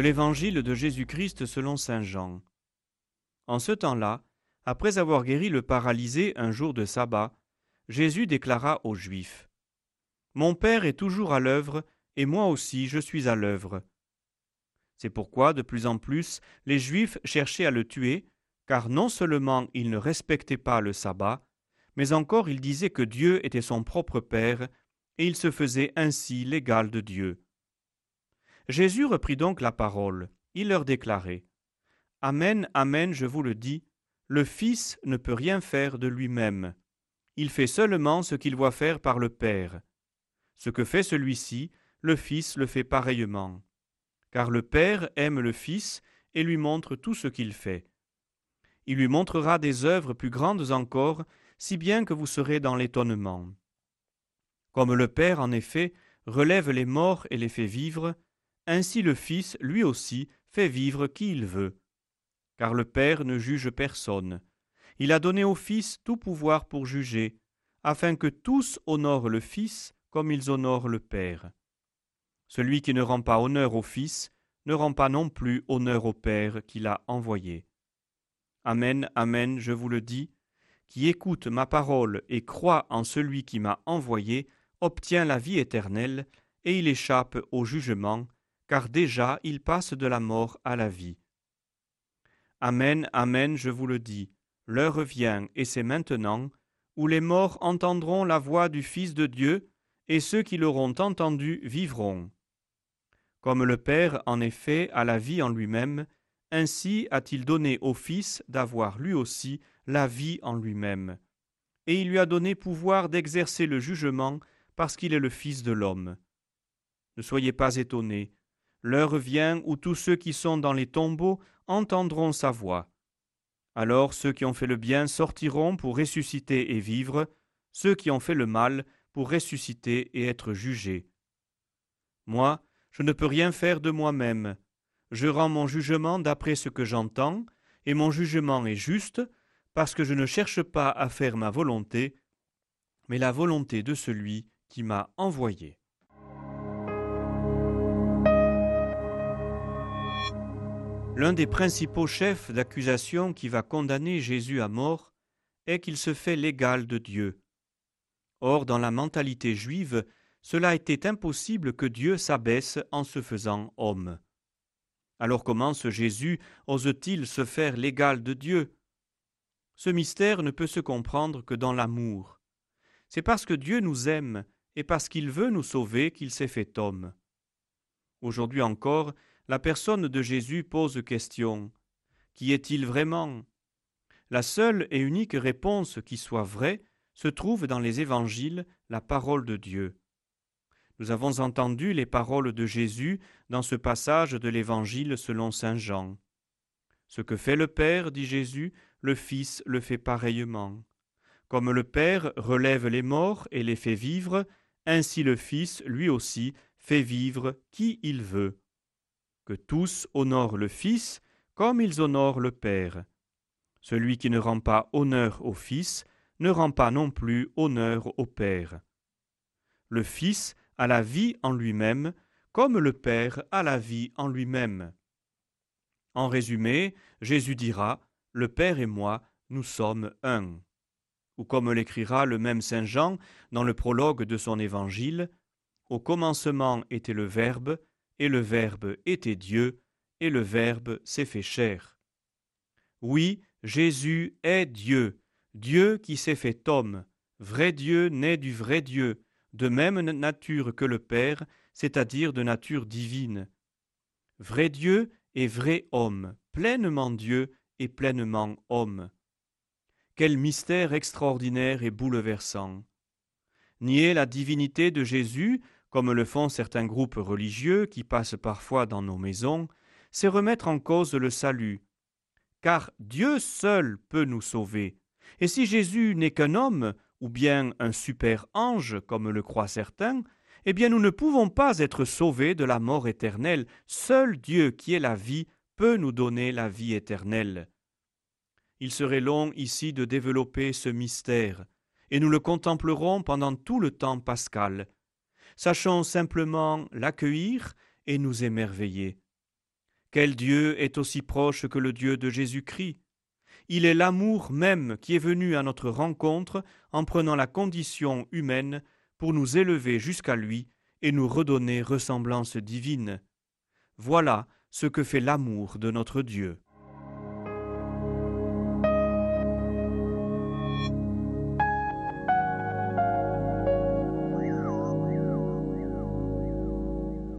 l'évangile de Jésus-Christ selon Saint Jean. En ce temps-là, après avoir guéri le paralysé un jour de sabbat, Jésus déclara aux Juifs Mon Père est toujours à l'œuvre, et moi aussi je suis à l'œuvre. C'est pourquoi, de plus en plus, les Juifs cherchaient à le tuer, car non seulement il ne respectait pas le sabbat, mais encore il disait que Dieu était son propre Père, et il se faisait ainsi l'égal de Dieu. Jésus reprit donc la parole. Il leur déclarait Amen, Amen, je vous le dis, le Fils ne peut rien faire de lui-même. Il fait seulement ce qu'il voit faire par le Père. Ce que fait celui-ci, le Fils le fait pareillement. Car le Père aime le Fils et lui montre tout ce qu'il fait. Il lui montrera des œuvres plus grandes encore, si bien que vous serez dans l'étonnement. Comme le Père, en effet, relève les morts et les fait vivre, ainsi le Fils, lui aussi, fait vivre qui il veut. Car le Père ne juge personne. Il a donné au Fils tout pouvoir pour juger, afin que tous honorent le Fils comme ils honorent le Père. Celui qui ne rend pas honneur au Fils ne rend pas non plus honneur au Père qui l'a envoyé. Amen, Amen, je vous le dis, qui écoute ma parole et croit en celui qui m'a envoyé obtient la vie éternelle, et il échappe au jugement, car déjà il passe de la mort à la vie. Amen, Amen, je vous le dis, l'heure vient, et c'est maintenant, où les morts entendront la voix du Fils de Dieu, et ceux qui l'auront entendu vivront. Comme le Père, en effet, a la vie en lui-même, ainsi a-t-il donné au Fils d'avoir lui aussi la vie en lui-même. Et il lui a donné pouvoir d'exercer le jugement parce qu'il est le Fils de l'homme. Ne soyez pas étonnés, L'heure vient où tous ceux qui sont dans les tombeaux entendront sa voix. Alors ceux qui ont fait le bien sortiront pour ressusciter et vivre, ceux qui ont fait le mal pour ressusciter et être jugés. Moi, je ne peux rien faire de moi-même. Je rends mon jugement d'après ce que j'entends, et mon jugement est juste, parce que je ne cherche pas à faire ma volonté, mais la volonté de celui qui m'a envoyé. L'un des principaux chefs d'accusation qui va condamner Jésus à mort est qu'il se fait l'égal de Dieu. Or, dans la mentalité juive, cela était impossible que Dieu s'abaisse en se faisant homme. Alors comment ce Jésus ose-t-il se faire l'égal de Dieu? Ce mystère ne peut se comprendre que dans l'amour. C'est parce que Dieu nous aime et parce qu'il veut nous sauver qu'il s'est fait homme. Aujourd'hui encore, la personne de Jésus pose question. Qui est-il vraiment? La seule et unique réponse qui soit vraie se trouve dans les évangiles, la parole de Dieu. Nous avons entendu les paroles de Jésus dans ce passage de l'évangile selon Saint Jean. Ce que fait le Père, dit Jésus, le Fils le fait pareillement. Comme le Père relève les morts et les fait vivre, ainsi le Fils, lui aussi, fait vivre qui il veut que tous honorent le Fils comme ils honorent le Père. Celui qui ne rend pas honneur au Fils ne rend pas non plus honneur au Père. Le Fils a la vie en lui-même, comme le Père a la vie en lui-même. En résumé, Jésus dira Le Père et moi, nous sommes un. Ou comme l'écrira le même Saint Jean dans le prologue de son évangile Au commencement était le Verbe, et le Verbe était Dieu, et le Verbe s'est fait chair. Oui, Jésus est Dieu, Dieu qui s'est fait homme, vrai Dieu né du vrai Dieu, de même nature que le Père, c'est-à-dire de nature divine. Vrai Dieu et vrai homme, pleinement Dieu et pleinement homme. Quel mystère extraordinaire et bouleversant. Nier la divinité de Jésus comme le font certains groupes religieux qui passent parfois dans nos maisons, c'est remettre en cause le salut. Car Dieu seul peut nous sauver. Et si Jésus n'est qu'un homme, ou bien un super ange, comme le croient certains, eh bien nous ne pouvons pas être sauvés de la mort éternelle. Seul Dieu qui est la vie peut nous donner la vie éternelle. Il serait long ici de développer ce mystère, et nous le contemplerons pendant tout le temps pascal. Sachons simplement l'accueillir et nous émerveiller. Quel Dieu est aussi proche que le Dieu de Jésus-Christ? Il est l'amour même qui est venu à notre rencontre en prenant la condition humaine pour nous élever jusqu'à lui et nous redonner ressemblance divine. Voilà ce que fait l'amour de notre Dieu.